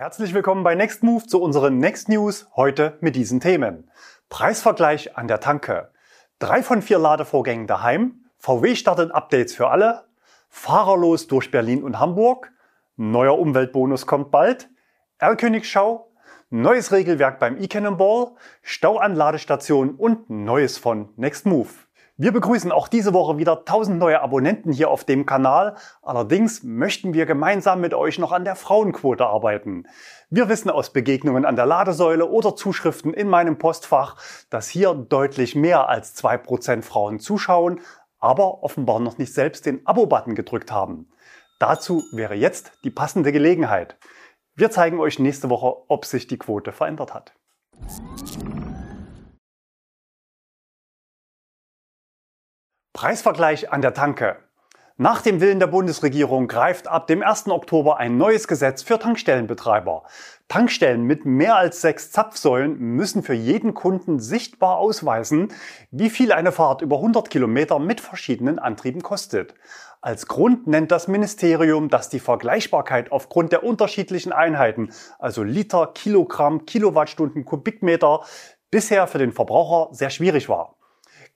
Herzlich willkommen bei Next Move zu unseren Next News heute mit diesen Themen. Preisvergleich an der Tanke. Drei von vier Ladevorgängen daheim. VW startet Updates für alle. Fahrerlos durch Berlin und Hamburg. Neuer Umweltbonus kommt bald. Erlkönigschau. Neues Regelwerk beim E-Cannonball. Stau an Ladestationen und Neues von Next Move. Wir begrüßen auch diese Woche wieder 1000 neue Abonnenten hier auf dem Kanal. Allerdings möchten wir gemeinsam mit euch noch an der Frauenquote arbeiten. Wir wissen aus Begegnungen an der Ladesäule oder Zuschriften in meinem Postfach, dass hier deutlich mehr als 2% Frauen zuschauen, aber offenbar noch nicht selbst den Abo-Button gedrückt haben. Dazu wäre jetzt die passende Gelegenheit. Wir zeigen euch nächste Woche, ob sich die Quote verändert hat. Preisvergleich an der Tanke. Nach dem Willen der Bundesregierung greift ab dem 1. Oktober ein neues Gesetz für Tankstellenbetreiber. Tankstellen mit mehr als sechs Zapfsäulen müssen für jeden Kunden sichtbar ausweisen, wie viel eine Fahrt über 100 Kilometer mit verschiedenen Antrieben kostet. Als Grund nennt das Ministerium, dass die Vergleichbarkeit aufgrund der unterschiedlichen Einheiten, also Liter, Kilogramm, Kilowattstunden, Kubikmeter, bisher für den Verbraucher sehr schwierig war.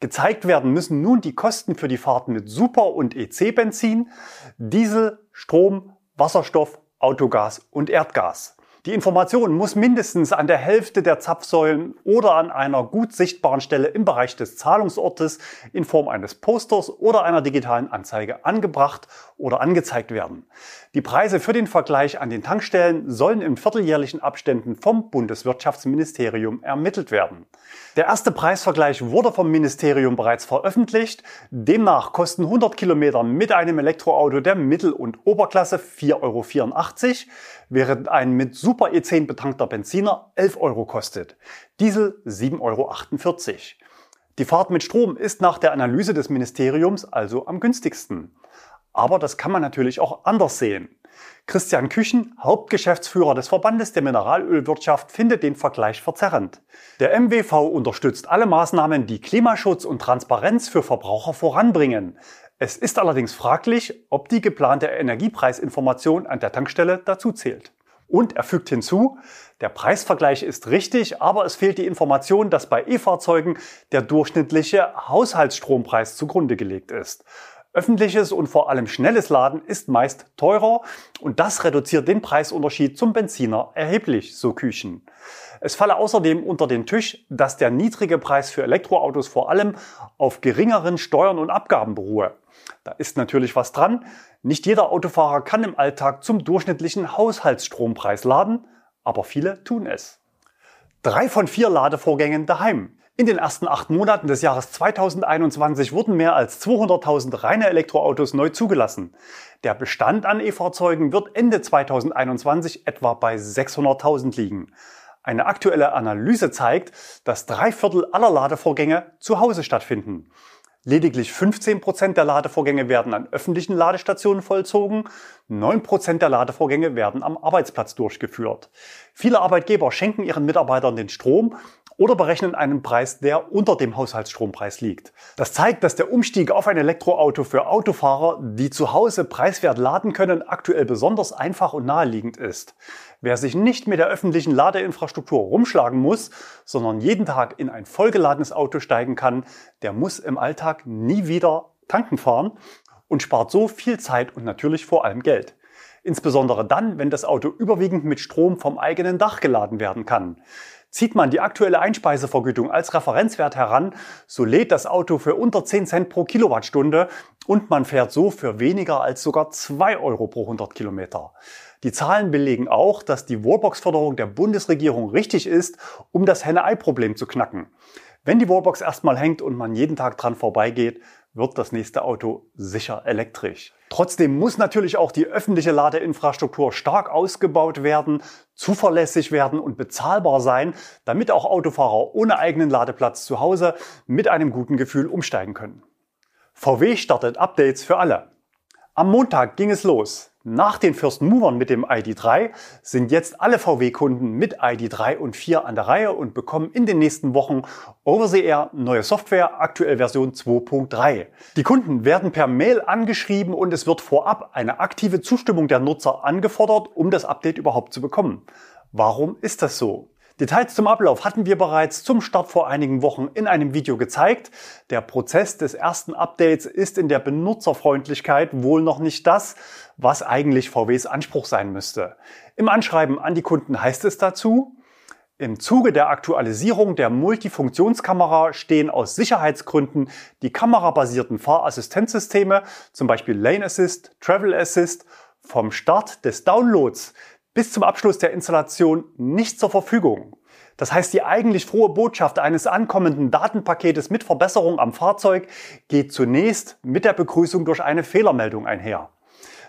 Gezeigt werden müssen nun die Kosten für die Fahrten mit Super- und EC-Benzin, Diesel, Strom, Wasserstoff, Autogas und Erdgas. Die Information muss mindestens an der Hälfte der Zapfsäulen oder an einer gut sichtbaren Stelle im Bereich des Zahlungsortes in Form eines Posters oder einer digitalen Anzeige angebracht oder angezeigt werden. Die Preise für den Vergleich an den Tankstellen sollen in vierteljährlichen Abständen vom Bundeswirtschaftsministerium ermittelt werden. Der erste Preisvergleich wurde vom Ministerium bereits veröffentlicht. Demnach kosten 100 Kilometer mit einem Elektroauto der Mittel- und Oberklasse 4,84 Euro, während ein mit Super E10 betankter Benziner 11 Euro kostet. Diesel 7,48 Euro. Die Fahrt mit Strom ist nach der Analyse des Ministeriums also am günstigsten. Aber das kann man natürlich auch anders sehen. Christian Küchen, Hauptgeschäftsführer des Verbandes der Mineralölwirtschaft, findet den Vergleich verzerrend. Der MWV unterstützt alle Maßnahmen, die Klimaschutz und Transparenz für Verbraucher voranbringen. Es ist allerdings fraglich, ob die geplante Energiepreisinformation an der Tankstelle dazu zählt. Und er fügt hinzu, der Preisvergleich ist richtig, aber es fehlt die Information, dass bei E-Fahrzeugen der durchschnittliche Haushaltsstrompreis zugrunde gelegt ist. Öffentliches und vor allem schnelles Laden ist meist teurer und das reduziert den Preisunterschied zum Benziner erheblich, so Küchen. Es falle außerdem unter den Tisch, dass der niedrige Preis für Elektroautos vor allem auf geringeren Steuern und Abgaben beruhe. Da ist natürlich was dran. Nicht jeder Autofahrer kann im Alltag zum durchschnittlichen Haushaltsstrompreis laden, aber viele tun es. Drei von vier Ladevorgängen daheim. In den ersten acht Monaten des Jahres 2021 wurden mehr als 200.000 reine Elektroautos neu zugelassen. Der Bestand an E-Fahrzeugen wird Ende 2021 etwa bei 600.000 liegen. Eine aktuelle Analyse zeigt, dass drei Viertel aller Ladevorgänge zu Hause stattfinden. Lediglich 15% der Ladevorgänge werden an öffentlichen Ladestationen vollzogen, 9% der Ladevorgänge werden am Arbeitsplatz durchgeführt. Viele Arbeitgeber schenken ihren Mitarbeitern den Strom oder berechnen einen Preis, der unter dem Haushaltsstrompreis liegt. Das zeigt, dass der Umstieg auf ein Elektroauto für Autofahrer, die zu Hause preiswert laden können, aktuell besonders einfach und naheliegend ist. Wer sich nicht mit der öffentlichen Ladeinfrastruktur rumschlagen muss, sondern jeden Tag in ein vollgeladenes Auto steigen kann, der muss im Alltag nie wieder tanken fahren und spart so viel Zeit und natürlich vor allem Geld. Insbesondere dann, wenn das Auto überwiegend mit Strom vom eigenen Dach geladen werden kann. Zieht man die aktuelle Einspeisevergütung als Referenzwert heran, so lädt das Auto für unter 10 Cent pro Kilowattstunde und man fährt so für weniger als sogar 2 Euro pro 100 Kilometer. Die Zahlen belegen auch, dass die Wallbox-Förderung der Bundesregierung richtig ist, um das Henne-Ei-Problem zu knacken. Wenn die Wallbox erstmal hängt und man jeden Tag dran vorbeigeht, wird das nächste Auto sicher elektrisch. Trotzdem muss natürlich auch die öffentliche Ladeinfrastruktur stark ausgebaut werden, zuverlässig werden und bezahlbar sein, damit auch Autofahrer ohne eigenen Ladeplatz zu Hause mit einem guten Gefühl umsteigen können. VW startet Updates für alle. Am Montag ging es los. Nach den First Movern mit dem ID3 sind jetzt alle VW-Kunden mit ID3 und 4 an der Reihe und bekommen in den nächsten Wochen Over-the-Air neue Software, aktuell Version 2.3. Die Kunden werden per Mail angeschrieben und es wird vorab eine aktive Zustimmung der Nutzer angefordert, um das Update überhaupt zu bekommen. Warum ist das so? Details zum Ablauf hatten wir bereits zum Start vor einigen Wochen in einem Video gezeigt. Der Prozess des ersten Updates ist in der Benutzerfreundlichkeit wohl noch nicht das, was eigentlich VWs Anspruch sein müsste. Im Anschreiben an die Kunden heißt es dazu, im Zuge der Aktualisierung der Multifunktionskamera stehen aus Sicherheitsgründen die kamerabasierten Fahrassistenzsysteme, zum Beispiel Lane Assist, Travel Assist, vom Start des Downloads bis zum Abschluss der Installation nicht zur Verfügung. Das heißt, die eigentlich frohe Botschaft eines ankommenden Datenpaketes mit Verbesserung am Fahrzeug geht zunächst mit der Begrüßung durch eine Fehlermeldung einher.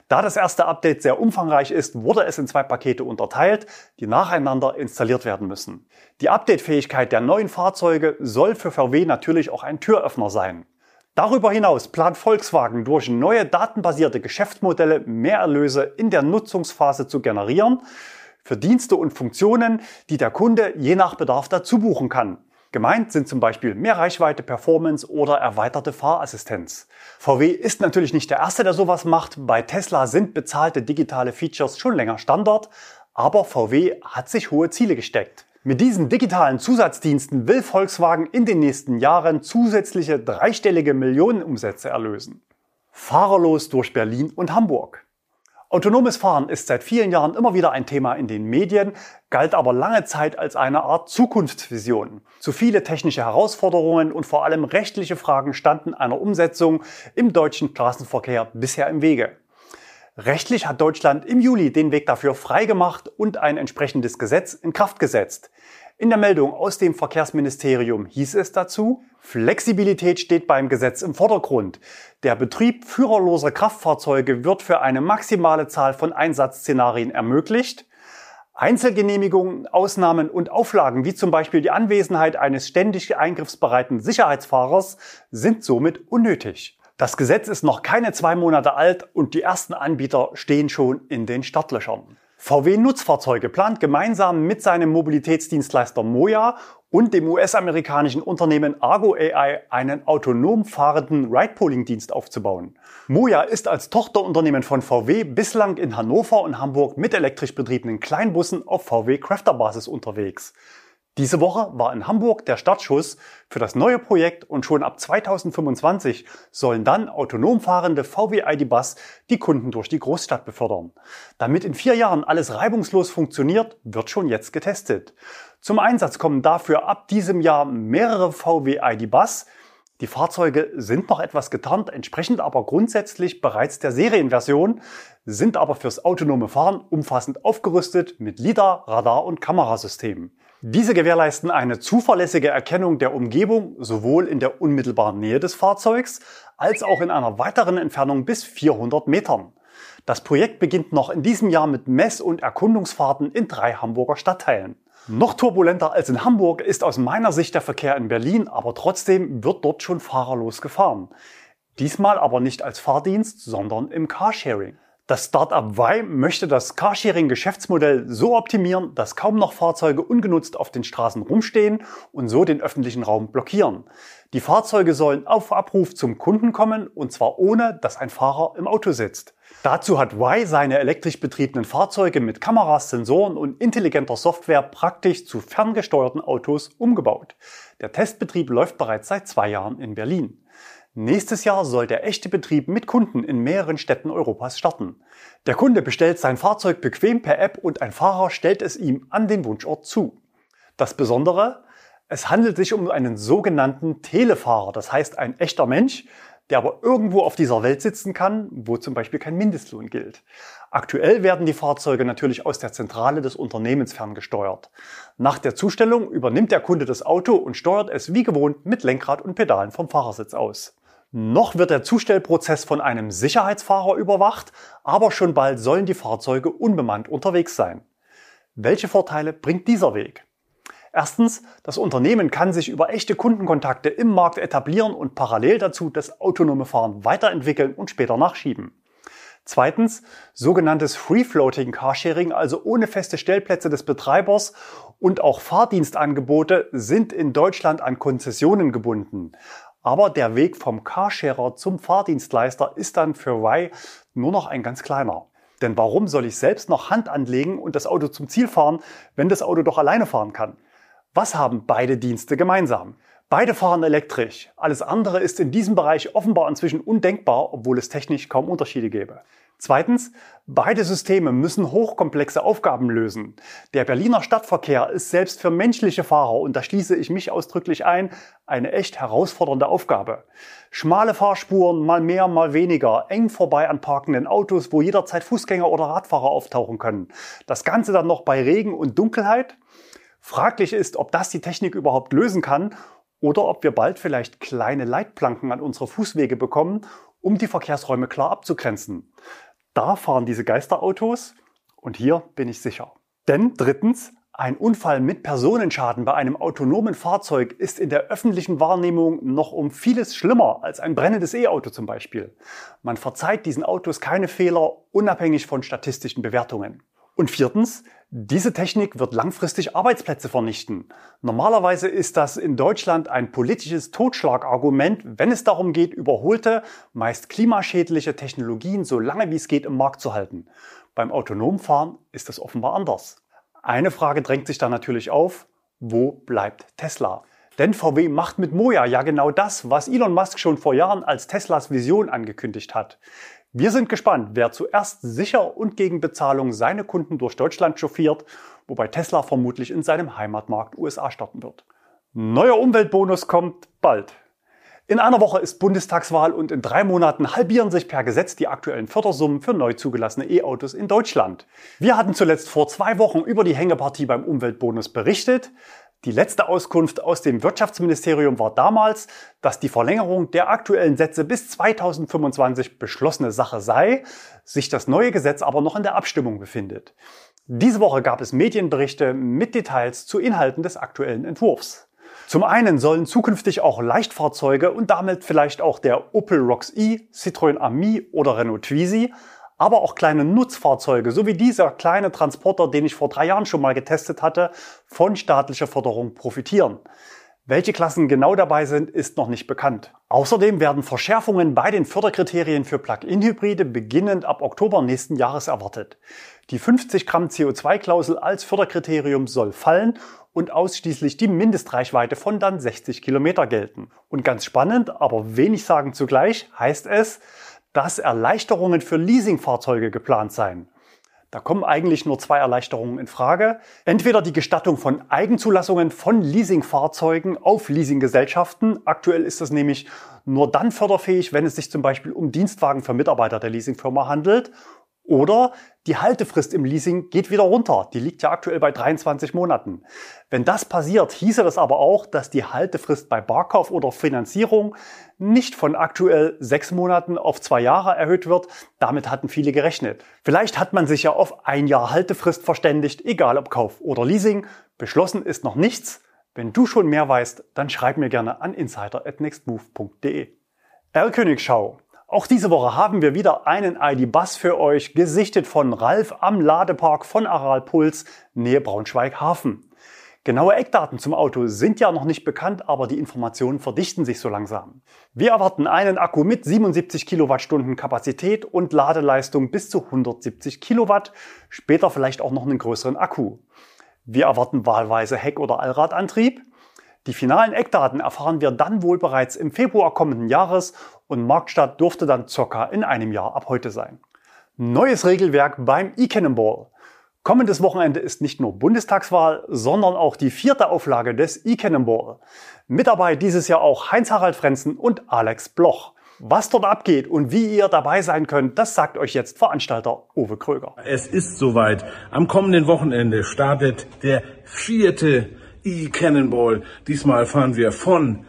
Da das erste Update sehr umfangreich ist, wurde es in zwei Pakete unterteilt, die nacheinander installiert werden müssen. Die Updatefähigkeit der neuen Fahrzeuge soll für VW natürlich auch ein Türöffner sein. Darüber hinaus plant Volkswagen durch neue datenbasierte Geschäftsmodelle mehr Erlöse in der Nutzungsphase zu generieren für Dienste und Funktionen, die der Kunde je nach Bedarf dazu buchen kann. Gemeint sind zum Beispiel mehr Reichweite, Performance oder erweiterte Fahrassistenz. VW ist natürlich nicht der Erste, der sowas macht. Bei Tesla sind bezahlte digitale Features schon länger Standard, aber VW hat sich hohe Ziele gesteckt. Mit diesen digitalen Zusatzdiensten will Volkswagen in den nächsten Jahren zusätzliche dreistellige Millionenumsätze erlösen. Fahrerlos durch Berlin und Hamburg. Autonomes Fahren ist seit vielen Jahren immer wieder ein Thema in den Medien, galt aber lange Zeit als eine Art Zukunftsvision. Zu viele technische Herausforderungen und vor allem rechtliche Fragen standen einer Umsetzung im deutschen Straßenverkehr bisher im Wege. Rechtlich hat Deutschland im Juli den Weg dafür freigemacht und ein entsprechendes Gesetz in Kraft gesetzt. In der Meldung aus dem Verkehrsministerium hieß es dazu, Flexibilität steht beim Gesetz im Vordergrund. Der Betrieb führerloser Kraftfahrzeuge wird für eine maximale Zahl von Einsatzszenarien ermöglicht. Einzelgenehmigungen, Ausnahmen und Auflagen, wie zum Beispiel die Anwesenheit eines ständig eingriffsbereiten Sicherheitsfahrers, sind somit unnötig. Das Gesetz ist noch keine zwei Monate alt und die ersten Anbieter stehen schon in den Startlöchern. VW Nutzfahrzeuge plant gemeinsam mit seinem Mobilitätsdienstleister Moja und dem US-amerikanischen Unternehmen Argo AI einen autonom fahrenden Ride-Pooling-Dienst aufzubauen. Moja ist als Tochterunternehmen von VW bislang in Hannover und Hamburg mit elektrisch betriebenen Kleinbussen auf VW Crafter-Basis unterwegs. Diese Woche war in Hamburg der Startschuss für das neue Projekt und schon ab 2025 sollen dann autonom fahrende VW ID Bus die Kunden durch die Großstadt befördern. Damit in vier Jahren alles reibungslos funktioniert, wird schon jetzt getestet. Zum Einsatz kommen dafür ab diesem Jahr mehrere VW ID Bus. Die Fahrzeuge sind noch etwas getarnt, entsprechend aber grundsätzlich bereits der Serienversion, sind aber fürs autonome Fahren umfassend aufgerüstet mit LIDAR, Radar und Kamerasystemen. Diese gewährleisten eine zuverlässige Erkennung der Umgebung sowohl in der unmittelbaren Nähe des Fahrzeugs als auch in einer weiteren Entfernung bis 400 Metern. Das Projekt beginnt noch in diesem Jahr mit Mess- und Erkundungsfahrten in drei Hamburger Stadtteilen. Noch turbulenter als in Hamburg ist aus meiner Sicht der Verkehr in Berlin, aber trotzdem wird dort schon fahrerlos gefahren. Diesmal aber nicht als Fahrdienst, sondern im Carsharing. Das Startup Y möchte das Carsharing-Geschäftsmodell so optimieren, dass kaum noch Fahrzeuge ungenutzt auf den Straßen rumstehen und so den öffentlichen Raum blockieren. Die Fahrzeuge sollen auf Abruf zum Kunden kommen und zwar ohne, dass ein Fahrer im Auto sitzt. Dazu hat Y seine elektrisch betriebenen Fahrzeuge mit Kameras, Sensoren und intelligenter Software praktisch zu ferngesteuerten Autos umgebaut. Der Testbetrieb läuft bereits seit zwei Jahren in Berlin. Nächstes Jahr soll der echte Betrieb mit Kunden in mehreren Städten Europas starten. Der Kunde bestellt sein Fahrzeug bequem per App und ein Fahrer stellt es ihm an den Wunschort zu. Das Besondere? Es handelt sich um einen sogenannten Telefahrer, das heißt ein echter Mensch, der aber irgendwo auf dieser Welt sitzen kann, wo zum Beispiel kein Mindestlohn gilt. Aktuell werden die Fahrzeuge natürlich aus der Zentrale des Unternehmens ferngesteuert. Nach der Zustellung übernimmt der Kunde das Auto und steuert es wie gewohnt mit Lenkrad und Pedalen vom Fahrersitz aus. Noch wird der Zustellprozess von einem Sicherheitsfahrer überwacht, aber schon bald sollen die Fahrzeuge unbemannt unterwegs sein. Welche Vorteile bringt dieser Weg? Erstens, das Unternehmen kann sich über echte Kundenkontakte im Markt etablieren und parallel dazu das autonome Fahren weiterentwickeln und später nachschieben. Zweitens, sogenanntes Free-Floating Carsharing, also ohne feste Stellplätze des Betreibers und auch Fahrdienstangebote sind in Deutschland an Konzessionen gebunden. Aber der Weg vom Carsharer zum Fahrdienstleister ist dann für Y nur noch ein ganz kleiner. Denn warum soll ich selbst noch Hand anlegen und das Auto zum Ziel fahren, wenn das Auto doch alleine fahren kann? Was haben beide Dienste gemeinsam? Beide fahren elektrisch. Alles andere ist in diesem Bereich offenbar inzwischen undenkbar, obwohl es technisch kaum Unterschiede gäbe. Zweitens, beide Systeme müssen hochkomplexe Aufgaben lösen. Der Berliner Stadtverkehr ist selbst für menschliche Fahrer, und da schließe ich mich ausdrücklich ein, eine echt herausfordernde Aufgabe. Schmale Fahrspuren, mal mehr, mal weniger, eng vorbei an parkenden Autos, wo jederzeit Fußgänger oder Radfahrer auftauchen können. Das Ganze dann noch bei Regen und Dunkelheit? Fraglich ist, ob das die Technik überhaupt lösen kann oder ob wir bald vielleicht kleine Leitplanken an unsere Fußwege bekommen, um die Verkehrsräume klar abzugrenzen. Da fahren diese Geisterautos und hier bin ich sicher. Denn drittens, ein Unfall mit Personenschaden bei einem autonomen Fahrzeug ist in der öffentlichen Wahrnehmung noch um vieles schlimmer als ein brennendes E-Auto zum Beispiel. Man verzeiht diesen Autos keine Fehler, unabhängig von statistischen Bewertungen. Und viertens, diese Technik wird langfristig Arbeitsplätze vernichten. Normalerweise ist das in Deutschland ein politisches Totschlagargument, wenn es darum geht, überholte, meist klimaschädliche Technologien so lange wie es geht im Markt zu halten. Beim autonomen Fahren ist das offenbar anders. Eine Frage drängt sich da natürlich auf, wo bleibt Tesla? Denn VW macht mit Moja ja genau das, was Elon Musk schon vor Jahren als Teslas Vision angekündigt hat. Wir sind gespannt, wer zuerst sicher und gegen Bezahlung seine Kunden durch Deutschland chauffiert, wobei Tesla vermutlich in seinem Heimatmarkt USA starten wird. Neuer Umweltbonus kommt bald. In einer Woche ist Bundestagswahl und in drei Monaten halbieren sich per Gesetz die aktuellen Fördersummen für neu zugelassene E-Autos in Deutschland. Wir hatten zuletzt vor zwei Wochen über die Hängepartie beim Umweltbonus berichtet. Die letzte Auskunft aus dem Wirtschaftsministerium war damals, dass die Verlängerung der aktuellen Sätze bis 2025 beschlossene Sache sei, sich das neue Gesetz aber noch in der Abstimmung befindet. Diese Woche gab es Medienberichte mit Details zu Inhalten des aktuellen Entwurfs. Zum einen sollen zukünftig auch Leichtfahrzeuge und damit vielleicht auch der Opel Rocks E, Citroën Ami oder Renault Twizy aber auch kleine Nutzfahrzeuge, so wie dieser kleine Transporter, den ich vor drei Jahren schon mal getestet hatte, von staatlicher Förderung profitieren. Welche Klassen genau dabei sind, ist noch nicht bekannt. Außerdem werden Verschärfungen bei den Förderkriterien für Plug-in-Hybride beginnend ab Oktober nächsten Jahres erwartet. Die 50 Gramm CO2-Klausel als Förderkriterium soll fallen und ausschließlich die Mindestreichweite von dann 60 Kilometer gelten. Und ganz spannend, aber wenig sagen zugleich, heißt es, dass Erleichterungen für Leasingfahrzeuge geplant seien. Da kommen eigentlich nur zwei Erleichterungen in Frage. Entweder die Gestattung von Eigenzulassungen von Leasingfahrzeugen auf Leasinggesellschaften. Aktuell ist das nämlich nur dann förderfähig, wenn es sich zum Beispiel um Dienstwagen für Mitarbeiter der Leasingfirma handelt. Oder die Haltefrist im Leasing geht wieder runter. Die liegt ja aktuell bei 23 Monaten. Wenn das passiert, hieße das aber auch, dass die Haltefrist bei Barkauf oder Finanzierung nicht von aktuell sechs Monaten auf zwei Jahre erhöht wird. Damit hatten viele gerechnet. Vielleicht hat man sich ja auf ein Jahr Haltefrist verständigt, egal ob Kauf oder Leasing. Beschlossen ist noch nichts. Wenn du schon mehr weißt, dann schreib mir gerne an insider@nextmove.de. R Königschau. Auch diese Woche haben wir wieder einen ID-Bus für euch, gesichtet von Ralf am Ladepark von Aral Puls, Nähe Braunschweig-Hafen. Genaue Eckdaten zum Auto sind ja noch nicht bekannt, aber die Informationen verdichten sich so langsam. Wir erwarten einen Akku mit 77 Kilowattstunden Kapazität und Ladeleistung bis zu 170 Kilowatt, später vielleicht auch noch einen größeren Akku. Wir erwarten wahlweise Heck- oder Allradantrieb. Die finalen Eckdaten erfahren wir dann wohl bereits im Februar kommenden Jahres und Marktstart dürfte dann circa in einem Jahr ab heute sein. Neues Regelwerk beim E-Cannonball. Kommendes Wochenende ist nicht nur Bundestagswahl, sondern auch die vierte Auflage des E-Cannonball. Mit dabei dieses Jahr auch Heinz-Harald Frenzen und Alex Bloch. Was dort abgeht und wie ihr dabei sein könnt, das sagt euch jetzt Veranstalter Uwe Kröger. Es ist soweit. Am kommenden Wochenende startet der vierte E-Cannonball. Diesmal fahren wir von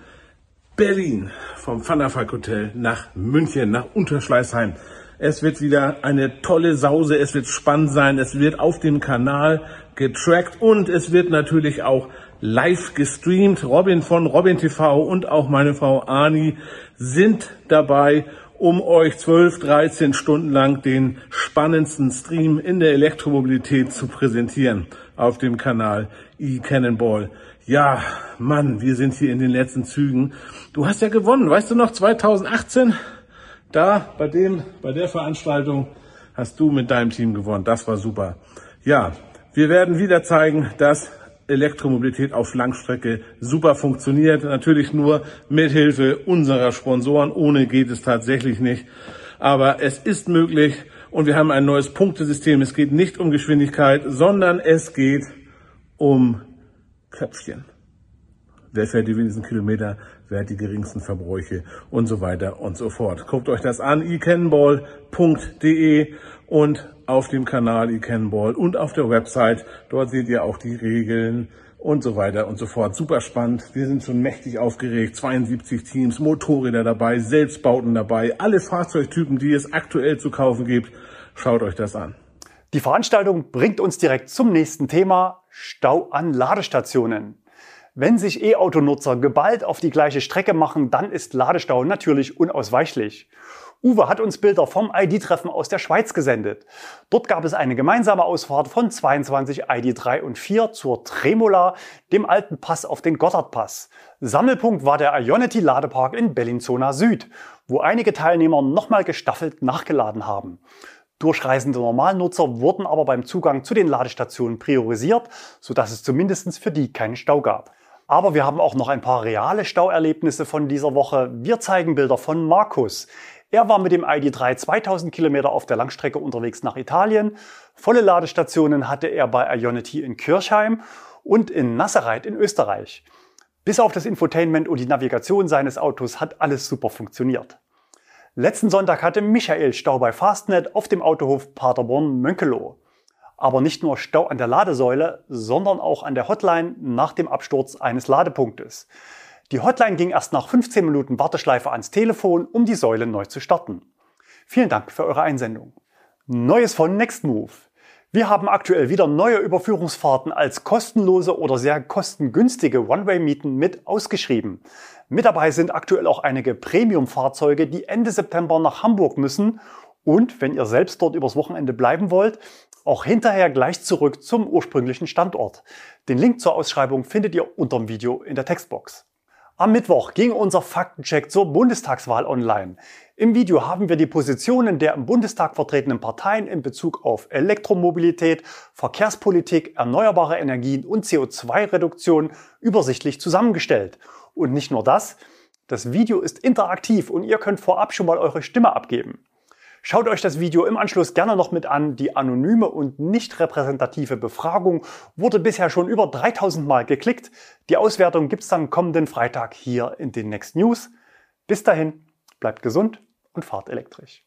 Berlin, vom Van der Valk Hotel nach München, nach Unterschleißheim. Es wird wieder eine tolle Sause, es wird spannend sein, es wird auf dem Kanal getrackt und es wird natürlich auch live gestreamt. Robin von Robin TV und auch meine Frau Ani sind dabei um euch 12, 13 Stunden lang den spannendsten Stream in der Elektromobilität zu präsentieren auf dem Kanal eCannonball. Ja, Mann, wir sind hier in den letzten Zügen. Du hast ja gewonnen, weißt du noch, 2018? Da, bei dem, bei der Veranstaltung hast du mit deinem Team gewonnen. Das war super. Ja, wir werden wieder zeigen, dass Elektromobilität auf Langstrecke super funktioniert. Natürlich nur mit Hilfe unserer Sponsoren. Ohne geht es tatsächlich nicht. Aber es ist möglich und wir haben ein neues Punktesystem. Es geht nicht um Geschwindigkeit, sondern es geht um Köpfchen. Wer fährt die wenigsten Kilometer? Wer hat die geringsten Verbräuche? Und so weiter und so fort. Guckt euch das an, ecannonball.de und auf dem Kanal eCannonball und auf der Website. Dort seht ihr auch die Regeln und so weiter und so fort. Super spannend. Wir sind schon mächtig aufgeregt. 72 Teams, Motorräder dabei, Selbstbauten dabei, alle Fahrzeugtypen, die es aktuell zu kaufen gibt. Schaut euch das an. Die Veranstaltung bringt uns direkt zum nächsten Thema, Stau an Ladestationen. Wenn sich E-Auto-Nutzer geballt auf die gleiche Strecke machen, dann ist Ladestau natürlich unausweichlich. Uwe hat uns Bilder vom ID-Treffen aus der Schweiz gesendet. Dort gab es eine gemeinsame Ausfahrt von 22 ID3 und 4 zur Tremola, dem alten Pass auf den Gotthardpass. Sammelpunkt war der Ionity Ladepark in Bellinzona Süd, wo einige Teilnehmer nochmal gestaffelt nachgeladen haben. Durchreisende Normalnutzer wurden aber beim Zugang zu den Ladestationen priorisiert, sodass es zumindest für die keinen Stau gab. Aber wir haben auch noch ein paar reale Stauerlebnisse von dieser Woche. Wir zeigen Bilder von Markus. Er war mit dem ID3 2000 Kilometer auf der Langstrecke unterwegs nach Italien. Volle Ladestationen hatte er bei Ionity in Kirchheim und in Nassereit in Österreich. Bis auf das Infotainment und die Navigation seines Autos hat alles super funktioniert. Letzten Sonntag hatte Michael Stau bei Fastnet auf dem Autohof Paderborn-Mönkelow. Aber nicht nur Stau an der Ladesäule, sondern auch an der Hotline nach dem Absturz eines Ladepunktes. Die Hotline ging erst nach 15 Minuten Warteschleife ans Telefon, um die Säule neu zu starten. Vielen Dank für eure Einsendung. Neues von Nextmove. Wir haben aktuell wieder neue Überführungsfahrten als kostenlose oder sehr kostengünstige One-Way-Mieten mit ausgeschrieben. Mit dabei sind aktuell auch einige Premium-Fahrzeuge, die Ende September nach Hamburg müssen und, wenn ihr selbst dort übers Wochenende bleiben wollt, auch hinterher gleich zurück zum ursprünglichen Standort. Den Link zur Ausschreibung findet ihr unter dem Video in der Textbox. Am Mittwoch ging unser Faktencheck zur Bundestagswahl online. Im Video haben wir die Positionen der im Bundestag vertretenen Parteien in Bezug auf Elektromobilität, Verkehrspolitik, erneuerbare Energien und CO2-Reduktion übersichtlich zusammengestellt. Und nicht nur das, das Video ist interaktiv und ihr könnt vorab schon mal eure Stimme abgeben. Schaut euch das Video im Anschluss gerne noch mit an. Die anonyme und nicht repräsentative Befragung wurde bisher schon über 3000 Mal geklickt. Die Auswertung gibt's dann kommenden Freitag hier in den Next News. Bis dahin, bleibt gesund und fahrt elektrisch.